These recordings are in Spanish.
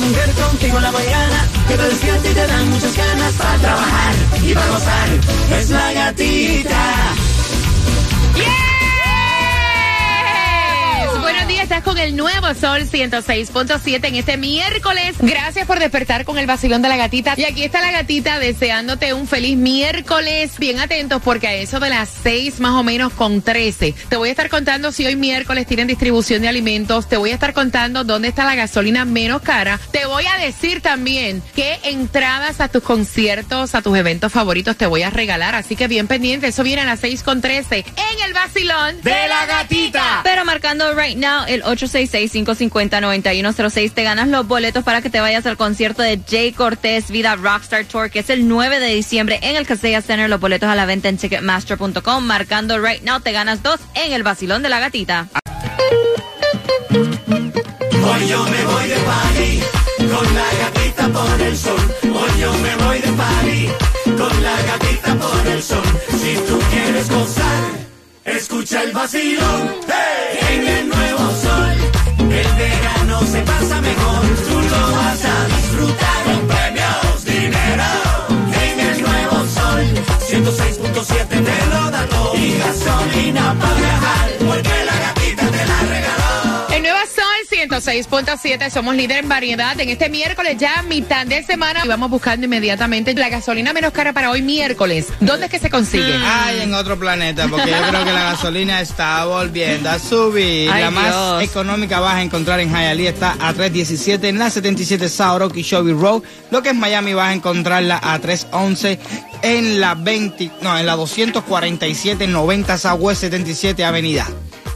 Mujer contigo en la mañana que te despierta y te dan muchas ganas para trabajar y para gozar. Es la gatita. Estás con el nuevo Sol 106.7 en este miércoles. Gracias por despertar con el vacilón de la gatita. Y aquí está la gatita deseándote un feliz miércoles. Bien atentos porque a eso de las 6 más o menos con 13 te voy a estar contando si hoy miércoles tienen distribución de alimentos. Te voy a estar contando dónde está la gasolina menos cara. Te voy a decir también qué entradas a tus conciertos, a tus eventos favoritos te voy a regalar. Así que bien pendiente. Eso viene a las 6 con 13 en el vacilón De la gatita. Pero marcando right now el 866-550-9106 te ganas los boletos para que te vayas al concierto de Jay Cortés Vida Rockstar Tour que es el 9 de diciembre en el Casella Center. Los boletos a la venta en Ticketmaster.com. Marcando right now te ganas dos en el vacilón de la gatita. Hoy yo me voy de party con la gatita por el sol. Hoy yo me voy de party con la gatita por el sol. Si tú escucha el vacilón. ¡Hey! En el nuevo sol, 106.7, somos líder en variedad. En este miércoles ya mitad de semana y vamos buscando inmediatamente la gasolina menos cara para hoy miércoles. ¿Dónde es que se consigue? Ay, en otro planeta, porque yo creo que la gasolina está volviendo a subir. Ay, la más Dios. económica vas a encontrar en Hialeah está a 3.17 en la 77 South Okeechobee Road. Lo que es Miami vas a encontrarla a 3.11 en la 20, no, en la 247 90 Southwest 77 Avenida.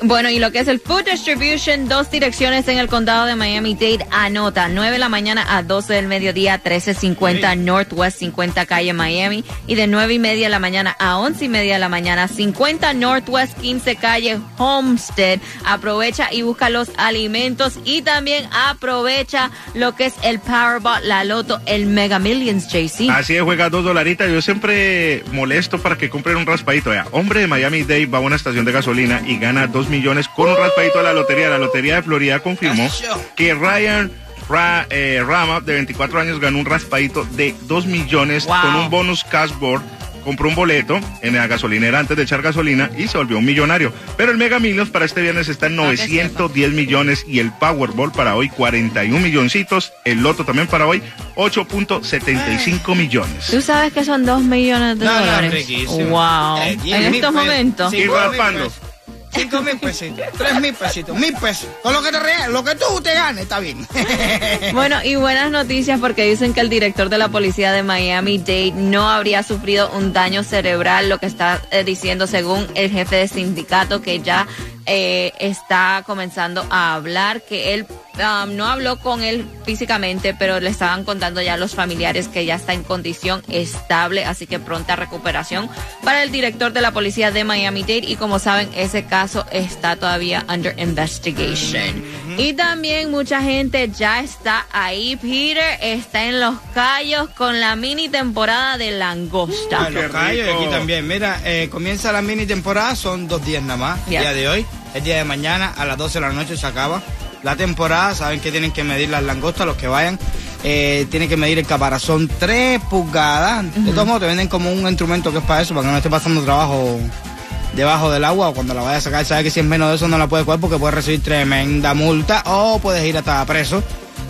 Bueno, y lo que es el Food Distribution, dos direcciones en el condado de Miami-Dade, anota, 9 de la mañana a 12 del mediodía, 1350 Northwest 50 calle Miami, y de 9 y media de la mañana a 11 y media de la mañana, 50 Northwest 15 calle Homestead. Aprovecha y busca los alimentos y también aprovecha lo que es el Powerball, la Loto, el Mega Millions, JC. Así es, juega dos dolaritas. Yo siempre molesto para que compren un raspadito. Vea, hombre de Miami Dade va a una estación de gasolina y gana dos millones con un raspadito de la lotería. La lotería de Florida confirmó que Ryan Ra- eh, Rama, de 24 años, ganó un raspadito de 2 millones Wow. con un bonus cashboard. Compró un boleto en la gasolinera antes de echar gasolina y se volvió un millonario. Pero el Mega Millions para este viernes está en Ah, que es 910 millones y el Powerball para hoy 41 milloncitos. El Loto también para hoy 8.75 millones. ¿Tú sabes que son 2 millones de No, dólares? Wow. Eh, en estos momentos. Y raspando. Cinco mil pesitos, tres mil pesitos, mil pesos. Con lo que te regalas, lo que tú te ganes, está bien. Bueno, y buenas noticias porque dicen que el director de la policía de Miami Dade no habría sufrido un daño cerebral, lo que está eh, diciendo según el jefe de sindicato que ya eh, está comenzando a hablar, que él um, no habló con él físicamente, pero le estaban contando ya a los familiares que ya está en condición estable, así que pronta recuperación para el director de la policía de Miami Dade y como saben ese caso está todavía under investigation. Y también mucha gente ya está ahí, Peter está en Los Cayos con la mini temporada de langosta. Ah, los callos y aquí también. Mira, eh, comienza la mini temporada, son dos días nada más, Ya. día de hoy. El día de mañana a las 12 de la noche se acaba la temporada. Saben que tienen que medir las langostas, los que vayan. Eh, tienen que medir el caparazón 3 pulgadas. De todos modos, te venden como un instrumento que es para eso, para que no esté pasando trabajo debajo del agua o cuando la vaya a sacar. Sabes que si es menos de eso no la puedes coger porque puedes recibir tremenda multa o puedes ir hasta preso.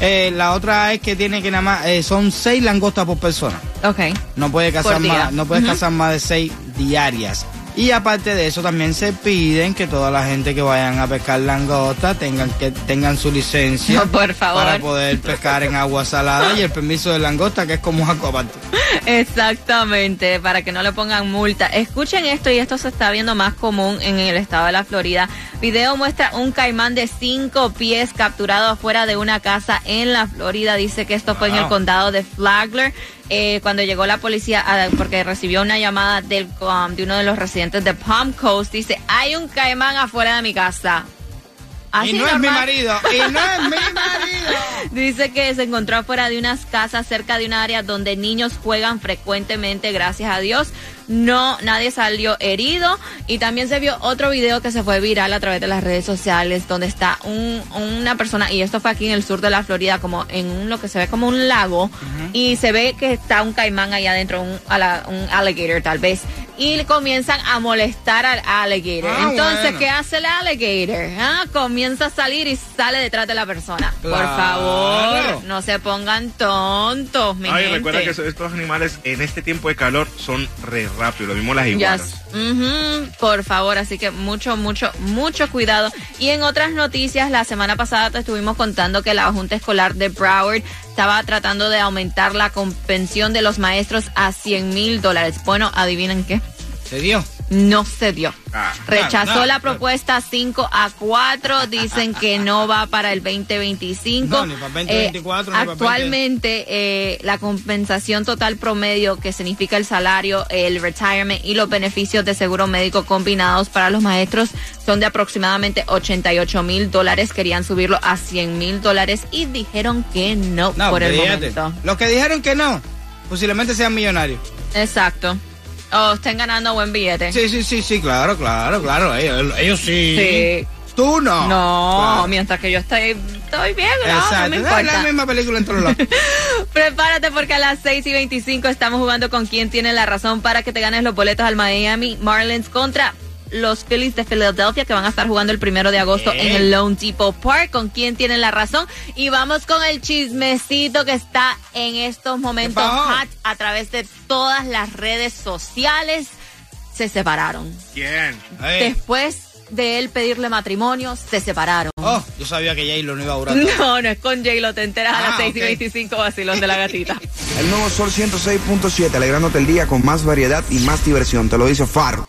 Eh, la otra es que tiene que nada más, eh, son seis langostas por persona. Ok. No puede cazar más, no puedes cazar más de seis diarias. Y aparte de eso también se piden que toda la gente que vayan a pescar langosta tengan que tengan su licencia Por favor. para poder pescar en agua salada y el permiso de langosta que es como aparte. Exactamente, para que no le pongan multa. Escuchen esto y esto se está viendo más común en el estado de la Florida. Video muestra un caimán de cinco pies capturado afuera de una casa en la Florida. Dice que esto fue en el condado de Flagler. Eh, cuando llegó la policía, a- porque recibió una llamada del, um, de uno de los residentes de Palm Coast, dice, hay un caimán afuera de mi casa. Y no es mi marido, y no es mi marido. Dice que se encontró afuera de unas casas cerca de un área donde niños juegan frecuentemente, gracias a Dios. No, nadie salió herido. Y también se vio otro video que se fue viral a través de las redes sociales, donde está un, una persona, y esto fue aquí en el sur de la Florida, como en un- lo que se ve como un lago, y se ve que está un caimán allá adentro, un, un alligator tal vez. Y comienzan a molestar al alligator. Ah, Entonces, bueno. ¿qué hace el alligator? Ah, Comienza a salir y sale detrás de la persona. Por favor, no se pongan tontos, mi Ay, gente. recuerda que estos animales en este tiempo de calor son re rápidos, lo mismo las iguanas. Yes. Por favor, así que mucho, mucho, mucho cuidado. Y en otras noticias, la semana pasada te estuvimos contando que la Junta Escolar de Broward estaba tratando de aumentar la compensión de los maestros a 100 mil dólares. Bueno, adivinen qué. Se dio. No se dio. Ah, Rechazó no, no, la propuesta 5 a 4. Dicen que no va para el 2025. No, ni para el 2024, ni para el Actualmente, eh, la compensación total promedio, que significa el salario, el retirement y los beneficios de seguro médico combinados para los maestros, son de aproximadamente 88 mil dólares. Querían subirlo a 100 mil dólares y dijeron que no, No, por el fíjate. momento. Los que dijeron que no, posiblemente sean millonarios. Exacto. O estén ganando buen billete. Sí, sí, sí, sí, claro, claro, claro. Ellos, ellos sí. Sí. Tú no. No, Claro. mientras que yo estoy, estoy bien, no, no Exacto. me Es importa. la misma película en todos lados. Prepárate porque a las 6 y 25 estamos jugando con quien tiene la razón para que te ganes los boletos al Miami Marlins contra los Phillies de Philadelphia que van a estar jugando el primero de agosto en el Lone Depot Park. Con quien tiene la razón. Y vamos con el chismecito que está en estos momentos hot a través de todas las redes sociales. Se separaron. ¿Quién? Después de él pedirle matrimonio, se separaron. Oh, yo sabía que J-Lo no iba a durar. No, no es con J-Lo, te enteras a las Ah, 6 y ok. 25 vacilón de la gatita. El nuevo Sol 106.7, alegrándote el día con más variedad y más diversión. Te lo dice Faro.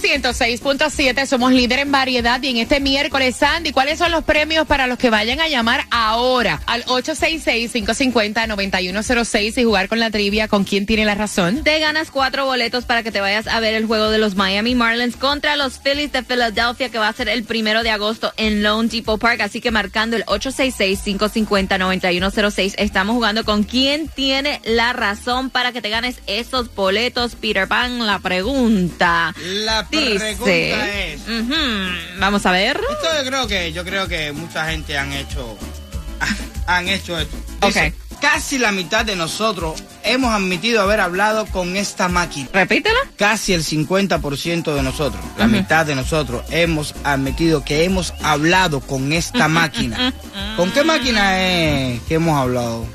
106.7, somos líder en variedad y en este miércoles, Sandy, ¿cuáles son los premios para los que vayan a llamar ahora al 866-550-9106 y jugar con la trivia con quién tiene la razón? Te ganas cuatro boletos para que te vayas a ver el juego de los Miami Marlins contra los Phillies de Philadelphia que va a ser el primero de agosto en Lone Depot Park. Así que marcando el 866-550-9106 estamos jugando con quién tiene la razón para que te ganes esos boletos. Peter Pan, la pregunta. La Pregunta es. vamos a ver. Esto yo creo que yo creo que mucha gente han hecho han hecho esto. Dice, Casi la mitad de nosotros hemos admitido haber hablado con esta máquina. Repítela. Casi el 50% de nosotros, la mitad de nosotros hemos admitido que hemos hablado con esta máquina. ¿Con qué máquina es que hemos hablado?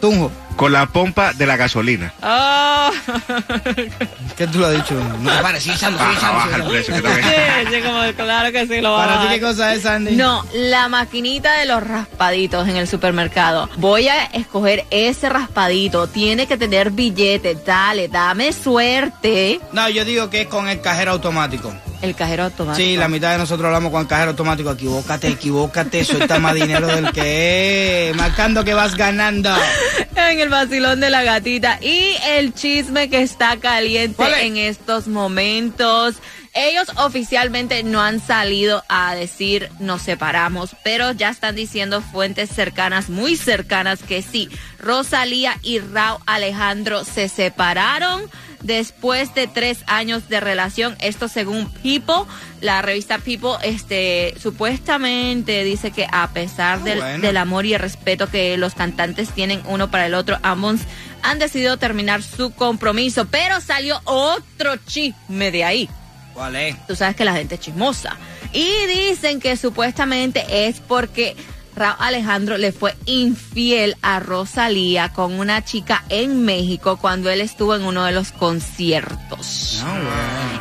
Tunjo, Con la pompa de la gasolina. Oh. ¿qué tú lo has dicho? No te pares, sigue Baja, el precio que también. Sí, sí, como, claro que sí, lo va a ¿Para ti qué cosa es, Sandy? No, la maquinita de los raspaditos en el supermercado. Voy a escoger ese raspadito. Tiene que tener billete. Dale, dame suerte. No, yo digo que es con el cajero automático. El cajero automático. Sí, la mitad de nosotros hablamos con el cajero automático. Equivócate, equivócate, suelta más dinero del que es. Marcando que vas ganando. en el vacilón de la gatita. Y el chisme que está caliente en estos momentos. Ellos oficialmente no han salido a decir nos separamos, pero ya están diciendo fuentes cercanas, muy cercanas, que sí, Rosalía y Rao Alejandro se separaron después de tres años de relación. Esto según People, la revista People, este, supuestamente dice que a pesar Ah, del, bueno. del amor y el respeto que los cantantes tienen uno para el otro, ambos han decidido terminar su compromiso, pero salió otro chisme de ahí. ¿Cuál es? Tú sabes que la gente es chismosa. Y dicen que supuestamente es porque Raúl Alejandro le fue infiel a Rosalía con una chica en México cuando él estuvo en uno de los conciertos. No, bueno.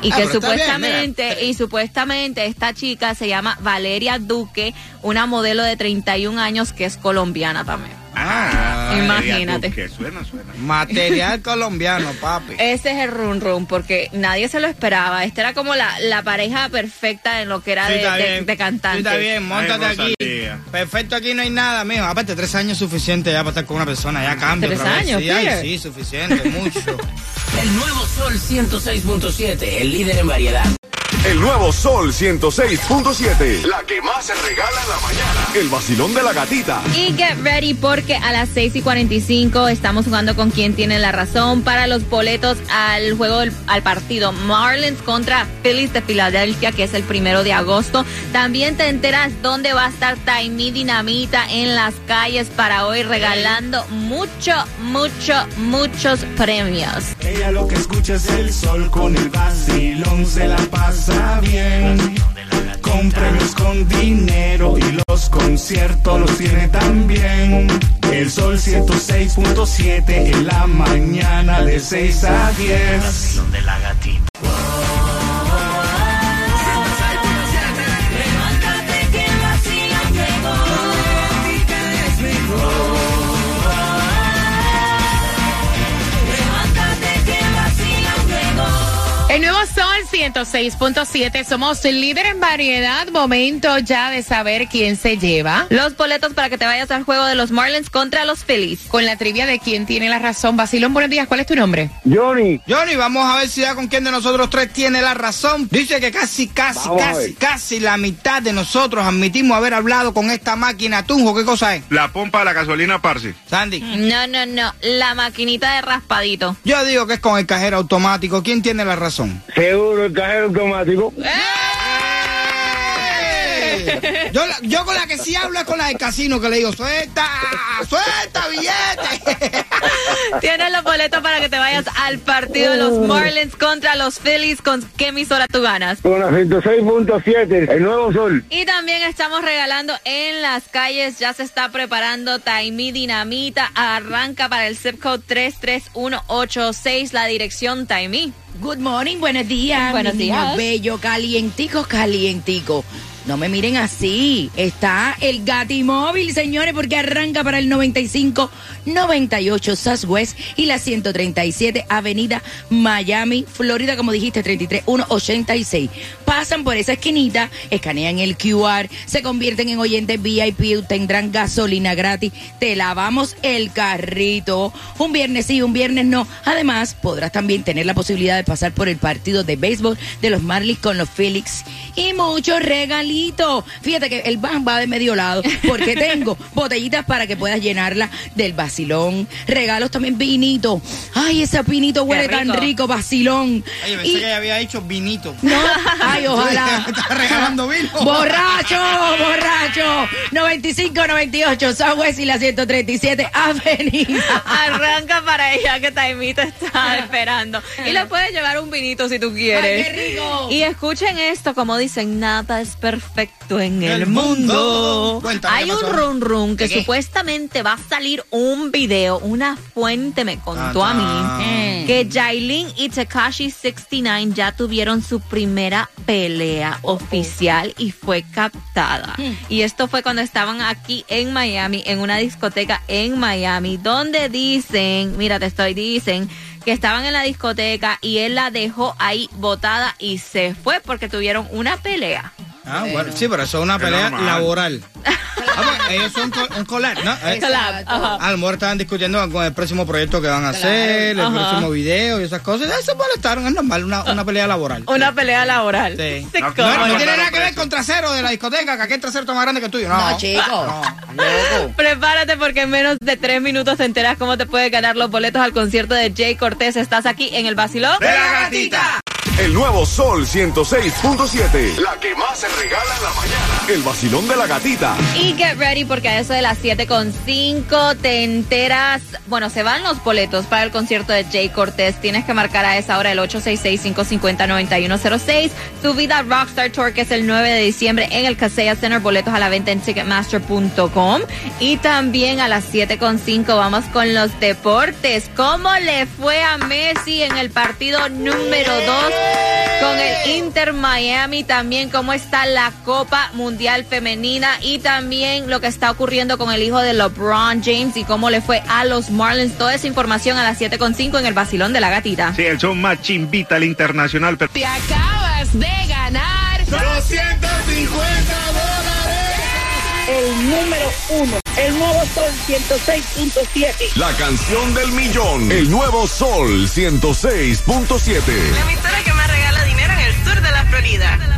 Y Ah, que bien, supuestamente, y supuestamente esta chica se llama Valeria Duque, una modelo de 31 años que es colombiana también. Ah, Imagínate. Que suena, suena. material colombiano, papi. Ese es el run run, porque nadie se lo esperaba. Esta era como la, la pareja perfecta en lo que era Sí, de, de, cantantes. Sí, está bien, montate Ay, aquí. Perfecto, aquí no hay nada, mijo. Aparte, tres años es suficiente ya para estar con una persona. Ya cambia ¿Tres otra vez. años, Sí, ay, sí, suficiente, mucho. El nuevo Sol 106.7, el líder en variedad. El nuevo Sol 106.7. La que más se regala en la mañana. El vacilón de la gatita. Y get ready porque a las 6 y 45 estamos jugando con quien tiene la razón para los boletos al juego, del- al partido Marlins contra Phillies de Filadelfia, que es el primero de agosto. También te enteras dónde va a estar Taimi Dinamita en las calles para hoy regalando mucho, mucho, muchos premios. Ella lo que escucha es el sol con el vacilón, se la pasa bien. Con premios, con dinero y los conciertos los tiene también. El sol 106.7 en la mañana de 6 a 10. El nuevo Sol 106.7. Somos líder en variedad. Momento ya de saber quién se lleva. Los boletos para que te vayas al juego de los Marlins contra los Phillies. Con la trivia de quién tiene la razón. Basilón, buenos días. ¿Cuál es tu nombre? Johnny, Johnny, vamos a ver si ya con quién de nosotros tres tiene la razón. Dice que casi, casi, Vamos casi, casi la mitad de nosotros admitimos haber hablado con esta máquina Tunjo. ¿Qué cosa es? La pompa de la gasolina, Parsi. Sandy. No, no, no. La maquinita de raspadito. Yo digo que es con el cajero automático. ¿Quién tiene la razón? Seguro el cajero automático. ¡Eh! Yo, con la que sí hablo es con la del casino que le digo, suelta, suelta billete. Tienes los boletos para que te vayas al partido de los Marlins contra los Phillies. ¿Con qué emisora tú ganas? Con la 106.7, el nuevo sol. Y también estamos regalando en las calles. Ya se está preparando Taimi Dinamita. Arranca para el zip code 33186. La dirección Taimi. Good morning, buenos días. Buenos días. bello, calientico, calientico. No me miren así. Está el Gatimóvil, señores, porque arranca para el 95 98 Southwest y la 137 Avenida Miami, Florida, como dijiste, 33186. Pasan por esa esquinita, escanean el QR, se convierten en oyentes VIP, tendrán gasolina gratis, te lavamos el carrito. Un viernes sí, un viernes no. Además, podrás también tener la posibilidad de pasar por el partido de béisbol de los Marlins con los Felix y muchos regalitos. Fíjate que el van va de medio lado porque tengo botellitas para que puedas llenarla del vacilón. Regalos también vinito. Ay, ese vinito huele tan rico. vacilón. Oye, pensé Y- que ella había hecho vinito. no, ay, ojalá. Está regalando vino. Borracho, borracho. 95, 98, Southwest y la 137 Avenida. Arranca para ella que Taimi te está esperando. Y le puedes llevar un vinito si tú quieres. Ay, qué rico. Y escuchen esto, como dicen, nada es perfecto en el, El mundo. mundo. Cuéntame, Hay ¿qué un run run que ¿Qué? supuestamente va a salir un video. Una fuente me contó a Ah, mí que Jailin y Tekashi 69 ya tuvieron su primera pelea oficial y fue captada. Y esto fue cuando estaban aquí en Miami, en una discoteca en Miami, donde dicen, mira, te estoy dicen que estaban en la discoteca y él la dejó ahí botada y se fue porque tuvieron una pelea. Ah, bueno, sí, pero eso es una pelea normal. laboral. Ah, pues, ellos son co- un collab, ¿no? Eh, Collab, ajá. A lo mejor estaban discutiendo con el próximo proyecto que van a hacer, el Ajá. próximo video y esas cosas. Se molestaron, es normal, una, una pelea laboral. Una pelea laboral. Sí. No, No, tiene nada que ver con trasero de la discoteca, que aquel trasero está más grande que el tuyo. No, No, chico. No. Prepárate porque en menos de tres minutos te enteras cómo te puedes ganar los boletos al concierto de Jay Cortés. Estás aquí en el vacilón. ¡De la gatita! El nuevo Sol 106.7. La que más se regala en la mañana. El vacilón de la gatita. Y get ready porque a eso de las 7.5 te enteras, bueno, se van los boletos para el concierto de Jay Cortés. Tienes que marcar a esa hora el 866-550-9106. Tu vida Rockstar Tour que es el 9 de diciembre en el Casella Center. Boletos a la venta en ticketmaster.com. Y también a las 7.5 vamos con los deportes. ¿Cómo le fue a Messi en el partido número 2 con el Inter Miami? También cómo está la Copa Mundial Femenina y también lo que está ocurriendo con el hijo de LeBron James y cómo le fue a los Marlins. Toda esa información a las 7.5 en el Basilón de la Gatita. Sí, el show más chimbita al internacional. pero- Te acabas de ganar 250 El número uno, el nuevo Sol 106.7. La canción del millón. El nuevo Sol 106.7. La emisora que Florida.